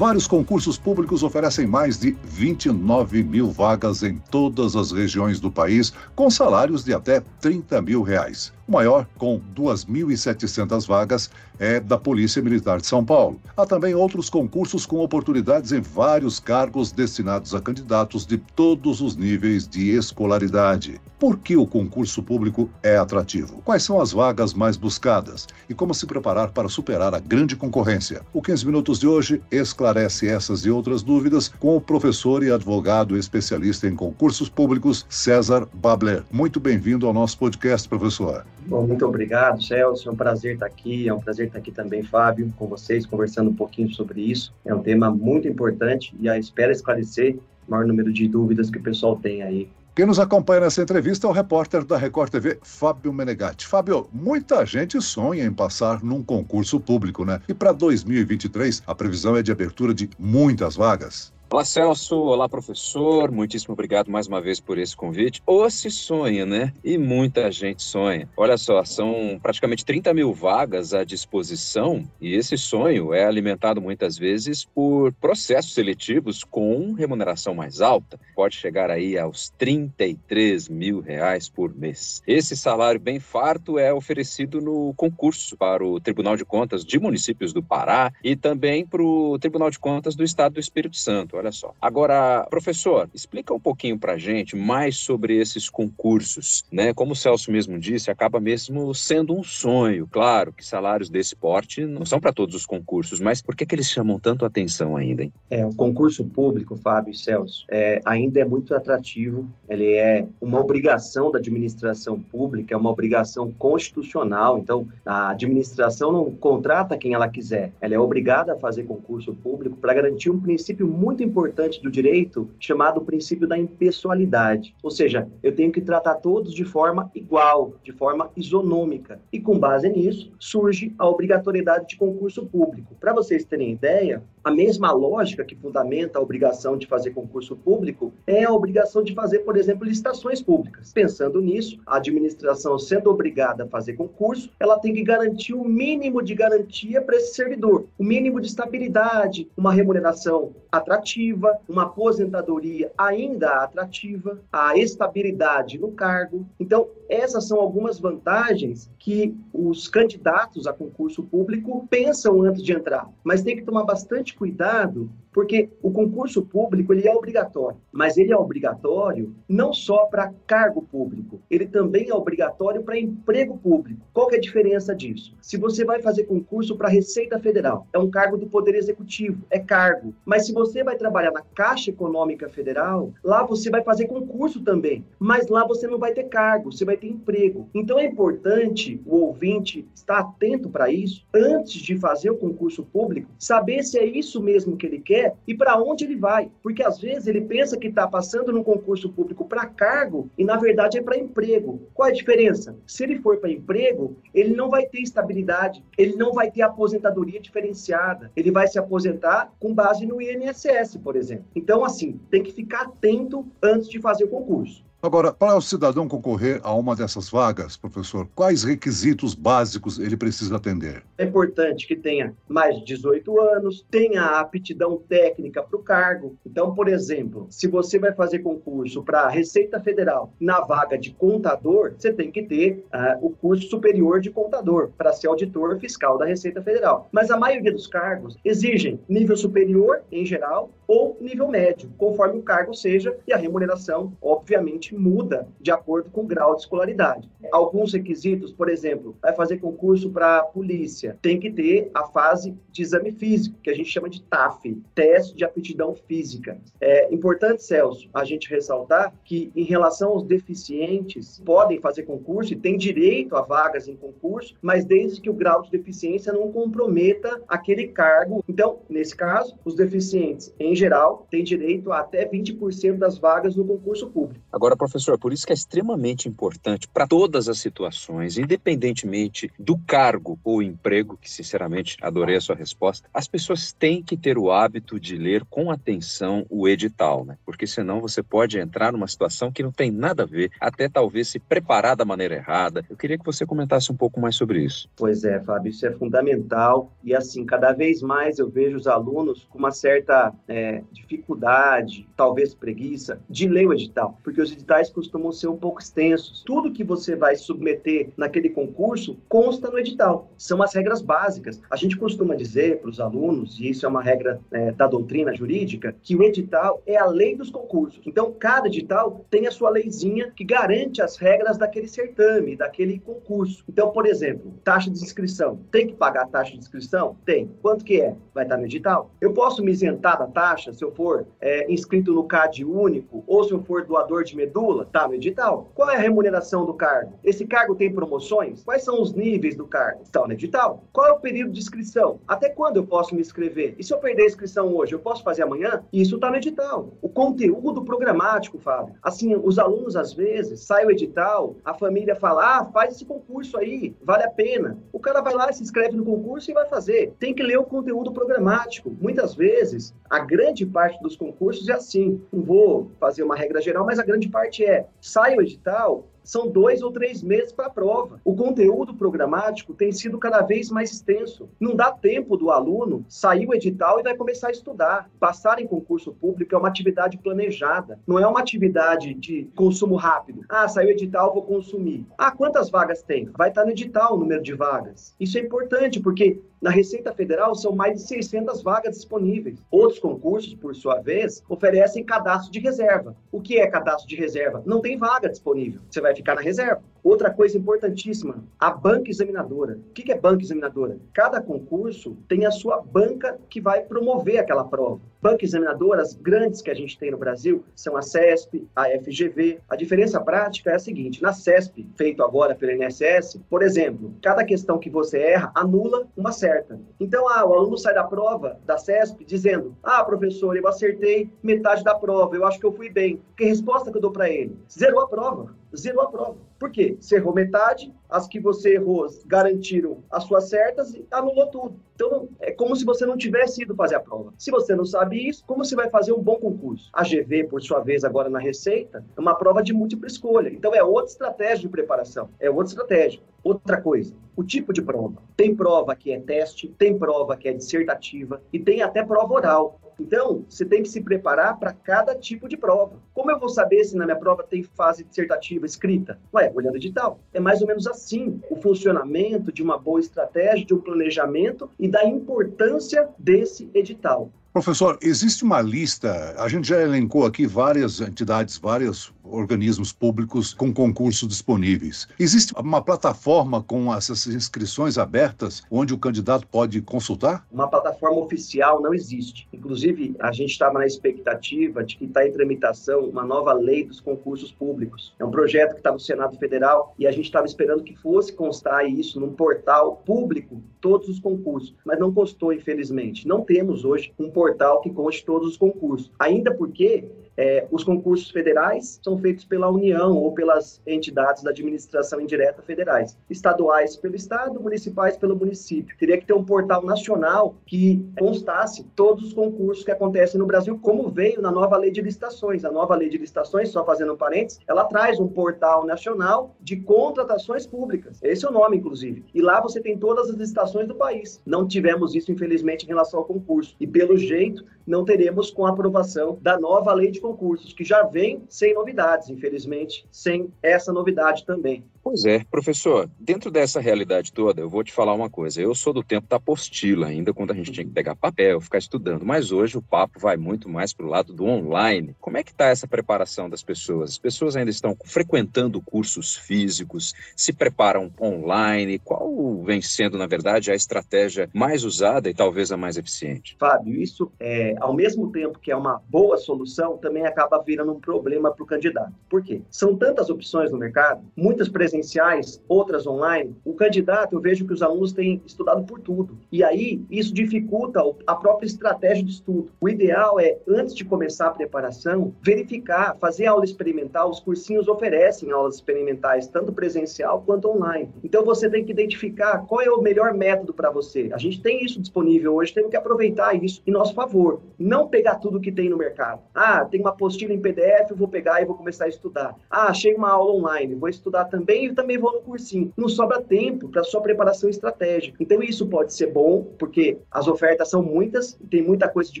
Vários concursos públicos oferecem mais de 29 mil vagas em todas as regiões do país, com salários de até 30 mil reais. O maior, com 2.700 vagas, é da Polícia Militar de São Paulo. Há também outros concursos com oportunidades em vários cargos destinados a candidatos de todos os níveis de escolaridade. Por que o concurso público é atrativo? Quais são as vagas mais buscadas? E como se preparar para superar a grande concorrência? O 15 Minutos de hoje esclarece essas e outras dúvidas com o professor e advogado especialista em concursos públicos, César Babler. Muito bem-vindo ao nosso podcast, professor. Bom, muito obrigado, Celso. É um prazer estar aqui. É um prazer estar aqui também, Fábio, com vocês, conversando um pouquinho sobre isso. É um tema muito importante e a espera esclarecer o maior número de dúvidas que o pessoal tem aí. Quem nos acompanha nessa entrevista é o repórter da Record TV, Fábio Menegatti. Fábio, muita gente sonha em passar num concurso público, né? E para 2023, a previsão é de abertura de muitas vagas. Olá, Celso. Olá, professor. Muitíssimo obrigado mais uma vez por esse convite. Ou se sonha, né? E muita gente sonha. Olha só, são praticamente 30 mil vagas à disposição e esse sonho é alimentado muitas vezes por processos seletivos com remuneração mais alta. Pode chegar aí aos 33 mil reais por mês. Esse salário bem farto é oferecido no concurso para o Tribunal de Contas de Municípios do Pará e também para o Tribunal de Contas do Estado do Espírito Santo olha só. Agora, professor, explica um pouquinho para gente mais sobre esses concursos, né? Como o Celso mesmo disse, acaba mesmo sendo um sonho. Claro que salários desse porte não são para todos os concursos, mas por que, que eles chamam tanto atenção ainda, hein? É, o concurso público, Fábio e Celso, é, ainda é muito atrativo. Ele é uma obrigação da administração pública, é uma obrigação constitucional. Então, a administração não contrata quem ela quiser. Ela é obrigada a fazer concurso público para garantir um princípio muito importante importante do direito chamado princípio da impessoalidade. Ou seja, eu tenho que tratar todos de forma igual, de forma isonômica. E com base nisso, surge a obrigatoriedade de concurso público. Para vocês terem ideia, a mesma lógica que fundamenta a obrigação de fazer concurso público é a obrigação de fazer, por exemplo, licitações públicas. Pensando nisso, a administração sendo obrigada a fazer concurso, ela tem que garantir o mínimo de garantia para esse servidor, o mínimo de estabilidade, uma remuneração atrativa, uma aposentadoria ainda atrativa, a estabilidade no cargo. Então, essas são algumas vantagens que os candidatos a concurso público pensam antes de entrar, mas tem que tomar bastante cuidado porque o concurso público ele é obrigatório, mas ele é obrigatório não só para cargo público, ele também é obrigatório para emprego público. Qual que é a diferença disso? Se você vai fazer concurso para Receita Federal, é um cargo do Poder Executivo, é cargo. Mas se você vai trabalhar na Caixa Econômica Federal, lá você vai fazer concurso também, mas lá você não vai ter cargo, você vai ter emprego. Então é importante o ouvinte estar atento para isso antes de fazer o concurso público, saber se é isso mesmo que ele quer quer e para onde ele vai. Porque às vezes ele pensa que está passando num concurso público para cargo e na verdade é para emprego. Qual é a diferença? Se ele for para emprego, ele não vai ter estabilidade, ele não vai ter aposentadoria diferenciada, ele vai se aposentar com base no INSS, por exemplo. Então, assim, tem que ficar atento antes de fazer o concurso. Agora, para o cidadão concorrer a uma dessas vagas, professor, quais requisitos básicos ele precisa atender? É importante que tenha mais de 18 anos, tenha aptidão técnica para o cargo. Então, por exemplo, se você vai fazer concurso para a Receita Federal na vaga de contador, você tem que ter uh, o curso superior de contador para ser auditor fiscal da Receita Federal. Mas a maioria dos cargos exigem nível superior, em geral, ou nível médio, conforme o cargo seja, e a remuneração, obviamente, muda de acordo com o grau de escolaridade. Alguns requisitos, por exemplo, vai fazer concurso para polícia, tem que ter a fase de exame físico, que a gente chama de TAF, teste de aptidão física. É importante, Celso, a gente ressaltar que em relação aos deficientes, podem fazer concurso e têm direito a vagas em concurso, mas desde que o grau de deficiência não comprometa aquele cargo. Então, nesse caso, os deficientes, em geral, tem direito a até 20% das vagas no concurso público. Agora, professor, por isso que é extremamente importante para todas as situações, independentemente do cargo ou emprego, que sinceramente adorei a sua resposta, as pessoas têm que ter o hábito de ler com atenção o edital, né? Porque senão você pode entrar numa situação que não tem nada a ver, até talvez se preparar da maneira errada. Eu queria que você comentasse um pouco mais sobre isso. Pois é, Fábio, isso é fundamental. E assim, cada vez mais eu vejo os alunos com uma certa é, dificuldade, talvez preguiça, de ler o edital, porque os editais costumam ser um pouco extensos. Tudo que você vai submeter naquele concurso consta no edital. São as regras básicas. A gente costuma dizer para os alunos, e isso é uma regra é, da doutrina jurídica, que o edital é a lei dos concursos. Então, cada edital tem a sua leizinha que garante as regras daquele certame, daquele concurso. Então, por exemplo, taxa de inscrição. Tem que pagar a taxa de inscrição? Tem. Quanto que é? Vai estar no edital. Eu posso me isentar da taxa se eu for é, inscrito no CAD único ou se eu for doador de medula? Tá no edital. Qual é a remuneração do cargo? Esse cargo tem promoções? Quais são os níveis do cargo? Estão no edital. Qual é o período de inscrição? Até quando eu posso me inscrever? E se eu perder a inscrição hoje, eu posso fazer amanhã? Isso está no edital. O conteúdo programático, Fábio. Assim, os alunos, às vezes, saem o edital, a família fala, ah, faz esse concurso aí, vale a pena. O cara vai lá, se inscreve no concurso e vai fazer. Tem que ler o conteúdo programático. Muitas vezes, a grande parte dos concursos é assim. Não vou fazer uma regra geral, mas a grande parte é, sai o edital, são dois ou três meses para a prova. O conteúdo programático tem sido cada vez mais extenso. Não dá tempo do aluno sair o edital e vai começar a estudar. Passar em concurso público é uma atividade planejada, não é uma atividade de consumo rápido. Ah, saiu o edital, vou consumir. Ah, quantas vagas tem? Vai estar no edital o número de vagas. Isso é importante porque na Receita Federal, são mais de 600 vagas disponíveis. Outros concursos, por sua vez, oferecem cadastro de reserva. O que é cadastro de reserva? Não tem vaga disponível. Você vai ficar na reserva. Outra coisa importantíssima, a banca examinadora. O que é banca examinadora? Cada concurso tem a sua banca que vai promover aquela prova. Banca examinadora, as grandes que a gente tem no Brasil, são a CESP, a FGV. A diferença prática é a seguinte: na CESP, feito agora pela INSS, por exemplo, cada questão que você erra anula uma certa. Então, ah, o aluno sai da prova da CESP dizendo: Ah, professor, eu acertei metade da prova, eu acho que eu fui bem. Que resposta que eu dou para ele? Zerou a prova zerou a prova. Por quê? Você errou metade, as que você errou garantiram as suas certas e anulou tudo. Então, é como se você não tivesse ido fazer a prova. Se você não sabe isso, como você vai fazer um bom concurso? A GV, por sua vez, agora na Receita, é uma prova de múltipla escolha. Então, é outra estratégia de preparação. É outra estratégia. Outra coisa, o tipo de prova. Tem prova que é teste, tem prova que é dissertativa e tem até prova oral. Então, você tem que se preparar para cada tipo de prova. Como eu vou saber se na minha prova tem fase dissertativa escrita? Ué, olhando edital. É mais ou menos assim o funcionamento de uma boa estratégia, de um planejamento e da importância desse edital. Professor, existe uma lista, a gente já elencou aqui várias entidades, vários organismos públicos com concursos disponíveis. Existe uma plataforma com essas inscrições abertas onde o candidato pode consultar? Uma plataforma oficial não existe. Inclusive, a gente estava na expectativa de que está em tramitação uma nova lei dos concursos públicos. É um projeto que está no Senado Federal e a gente estava esperando que fosse constar isso num portal público, todos os concursos, mas não constou, infelizmente. Não temos hoje um portal que conste todos os concursos. Ainda porque é, os concursos federais são feitos pela União ou pelas entidades da administração indireta federais. Estaduais pelo Estado, municipais pelo município. Teria que ter um portal nacional que constasse todos os concursos que acontecem no Brasil, como veio na nova lei de licitações. A nova lei de licitações, só fazendo um parênteses, ela traz um portal nacional de contratações públicas. Esse é o nome, inclusive. E lá você tem todas as licitações do país. Não tivemos isso, infelizmente, em relação ao concurso. E pelo jeito, não teremos com a aprovação da nova lei de concursos, que já vem sem novidades, infelizmente, sem essa novidade também. Pois é, professor, dentro dessa realidade toda, eu vou te falar uma coisa. Eu sou do tempo da apostila, ainda quando a gente tinha que pegar papel, ficar estudando, mas hoje o papo vai muito mais para o lado do online. Como é que está essa preparação das pessoas? As pessoas ainda estão frequentando cursos físicos, se preparam online? Qual vem sendo, na verdade, a estratégia mais usada e talvez a mais eficiente? Fábio, isso, é, ao mesmo tempo que é uma boa solução, também acaba virando um problema para o candidato. Por quê? São tantas opções no mercado, muitas presenciais outras online, o candidato, eu vejo que os alunos têm estudado por tudo. E aí, isso dificulta a própria estratégia de estudo. O ideal é, antes de começar a preparação, verificar, fazer aula experimental. Os cursinhos oferecem aulas experimentais, tanto presencial quanto online. Então, você tem que identificar qual é o melhor método para você. A gente tem isso disponível hoje, temos que aproveitar isso em nosso favor. Não pegar tudo que tem no mercado. Ah, tem uma apostila em PDF, eu vou pegar e vou começar a estudar. Ah, achei uma aula online, vou estudar também e também vou no cursinho. Não sobra tempo para sua preparação estratégica. Então, isso pode ser bom, porque as ofertas são muitas, tem muita coisa de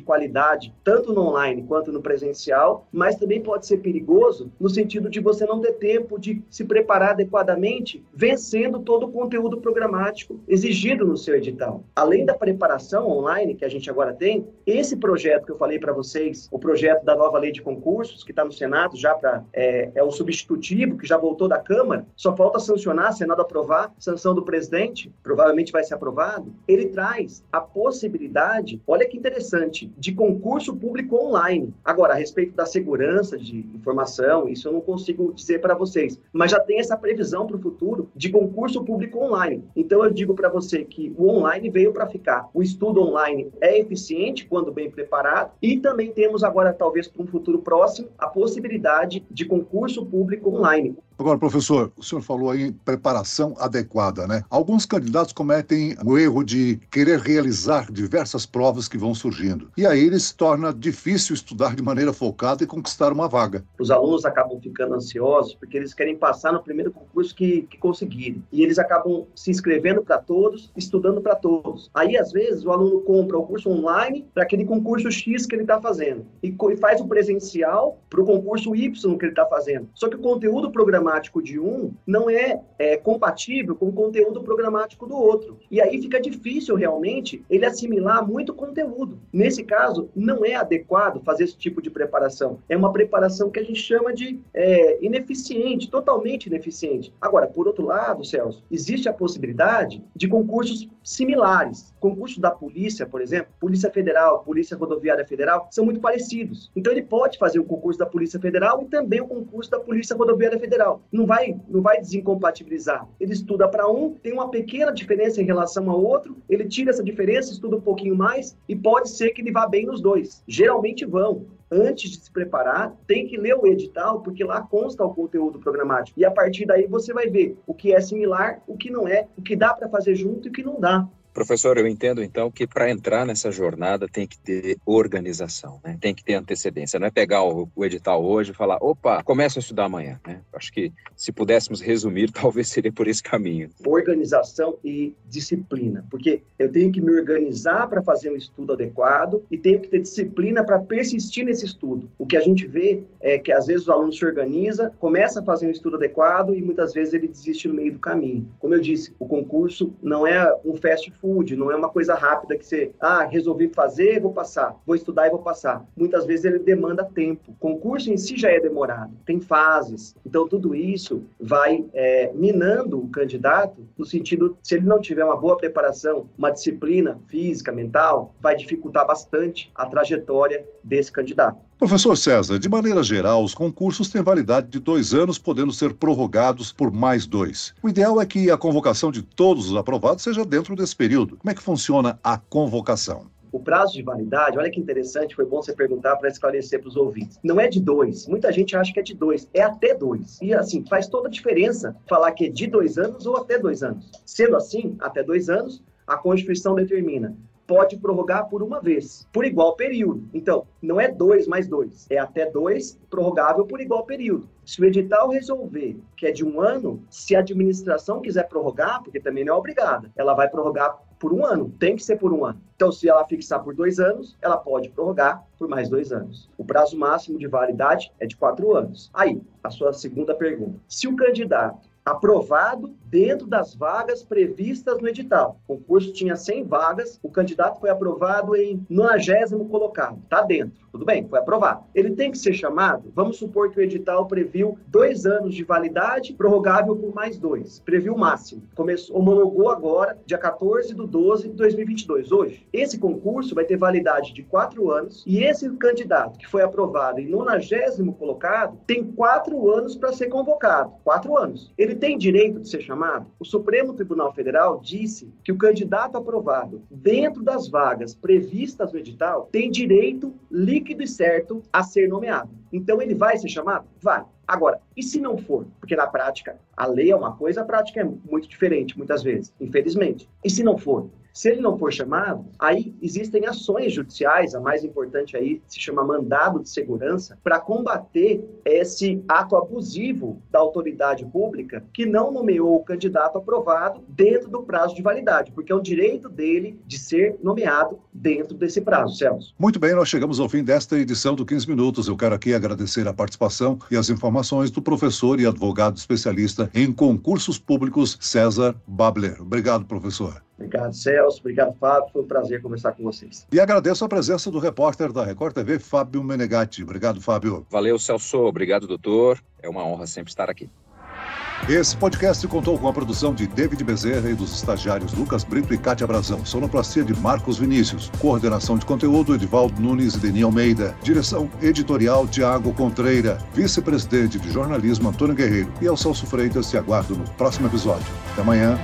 qualidade, tanto no online quanto no presencial, mas também pode ser perigoso no sentido de você não ter tempo de se preparar adequadamente, vencendo todo o conteúdo programático exigido no seu edital. Além da preparação online que a gente agora tem, esse projeto que eu falei para vocês, o projeto da nova lei de concursos, que está no Senado já para é, é o substitutivo, que já voltou da Câmara, só falta sancionar, Senado aprovar, sanção do presidente, provavelmente vai ser aprovado. Ele traz a possibilidade, olha que interessante, de concurso público online. Agora, a respeito da segurança de informação, isso eu não consigo dizer para vocês, mas já tem essa previsão para o futuro de concurso público online. Então, eu digo para você que o online veio para ficar. O estudo online é eficiente quando bem preparado e também temos agora, talvez para um futuro próximo, a possibilidade de concurso público online. Agora, professor, o senhor falou aí em preparação adequada, né? Alguns candidatos cometem o erro de querer realizar diversas provas que vão surgindo. E aí eles se torna difícil estudar de maneira focada e conquistar uma vaga. Os alunos acabam ficando ansiosos porque eles querem passar no primeiro concurso que, que conseguirem. E eles acabam se inscrevendo para todos, estudando para todos. Aí, às vezes, o aluno compra o curso online para aquele concurso X que ele está fazendo e, e faz o presencial para o concurso Y que ele está fazendo. Só que o conteúdo programado programático de um não é, é, compatível com o conteúdo programático do outro. E aí fica difícil realmente ele assimilar muito conteúdo. Nesse caso, não é adequado fazer esse tipo de preparação. É uma preparação que a gente chama de é, ineficiente, totalmente ineficiente. Agora, por outro lado, Celso, existe a possibilidade de concursos similares. Concursos da polícia, por exemplo, Polícia Federal, Polícia Rodoviária Federal, são muito parecidos. Então, ele pode fazer o concurso da Polícia Federal e também o concurso da Polícia Rodoviária Federal não vai, não vai desincompatibilizar. Ele estuda para um, tem uma pequena diferença em relação ao outro, ele tira essa diferença, estuda um pouquinho mais e pode ser que ele vá bem nos dois. Geralmente vão antes de se preparar, tem que ler o edital, porque lá consta o conteúdo programático. E a partir daí você vai ver o que é similar, o que não é, o que dá para fazer junto e o que não dá. Professor, eu entendo então que para entrar nessa jornada tem que ter organização, né? tem que ter antecedência. Não é pegar o, o edital hoje e falar, opa, começa a estudar amanhã. Né? Acho que se pudéssemos resumir, talvez seria por esse caminho. Organização e disciplina, porque eu tenho que me organizar para fazer um estudo adequado e tenho que ter disciplina para persistir nesse estudo. O que a gente vê é que às vezes o aluno se organiza, começa a fazer um estudo adequado e muitas vezes ele desiste no meio do caminho. Como eu disse, o concurso não é um fast food, não é uma coisa rápida que você, ah, resolvi fazer, vou passar, vou estudar e vou passar. Muitas vezes ele demanda tempo. Concurso em si já é demorado, tem fases. Então, tudo isso vai é, minando o candidato no sentido, se ele não tiver uma boa preparação, uma disciplina física, mental, vai dificultar bastante a trajetória desse candidato. Professor César, de maneira geral, os concursos têm validade de dois anos, podendo ser prorrogados por mais dois. O ideal é que a convocação de todos os aprovados seja dentro desse período. Como é que funciona a convocação? O prazo de validade, olha que interessante, foi bom você perguntar para esclarecer para os ouvintes. Não é de dois. Muita gente acha que é de dois. É até dois. E assim, faz toda a diferença falar que é de dois anos ou até dois anos. Sendo assim, até dois anos, a Constituição determina pode prorrogar por uma vez, por igual período. Então, não é dois mais dois, é até dois prorrogável por igual período. Se o edital resolver que é de um ano, se a administração quiser prorrogar, porque também não é obrigada, ela vai prorrogar por um ano, tem que ser por um ano. Então, se ela fixar por dois anos, ela pode prorrogar por mais dois anos. O prazo máximo de validade é de quatro anos. Aí, a sua segunda pergunta. Se o candidato aprovado dentro das vagas previstas no edital. O concurso tinha 100 vagas, o candidato foi aprovado em 90 colocado, está dentro. Tudo bem, foi aprovado. Ele tem que ser chamado? Vamos supor que o edital previu dois anos de validade, prorrogável por mais dois. Previu o máximo. Começou, homologou agora, dia 14 de 12 de 2022, hoje. Esse concurso vai ter validade de quatro anos e esse candidato que foi aprovado em 90 colocado tem quatro anos para ser convocado. Quatro anos. Ele tem direito de ser chamado? O Supremo Tribunal Federal disse que o candidato aprovado dentro das vagas previstas no edital tem direito líquido e certo a ser nomeado. Então ele vai ser chamado? Vai. Agora, e se não for? Porque na prática, a lei é uma coisa, a prática é muito diferente, muitas vezes, infelizmente. E se não for? Se ele não for chamado, aí existem ações judiciais, a mais importante aí se chama mandado de segurança, para combater esse ato abusivo da autoridade pública que não nomeou o candidato aprovado dentro do prazo de validade, porque é o direito dele de ser nomeado dentro desse prazo, Celso. Muito bem, nós chegamos ao fim desta edição do 15 Minutos. Eu quero aqui agradecer a participação e as informações do professor e advogado especialista em concursos públicos, César Babler. Obrigado, professor. Obrigado, Celso. Obrigado, Fábio. Foi um prazer conversar com vocês. E agradeço a presença do repórter da Record TV, Fábio Menegatti. Obrigado, Fábio. Valeu, Celso. Obrigado, doutor. É uma honra sempre estar aqui. Esse podcast contou com a produção de David Bezerra e dos estagiários Lucas Brito e Cátia Brazão. Sonoplastia de Marcos Vinícius. Coordenação de conteúdo Edivaldo Nunes e Deni Almeida. Direção editorial Tiago Contreira. Vice-presidente de jornalismo Antônio Guerreiro. E eu, Celso Freitas, te aguardo no próximo episódio. Até amanhã.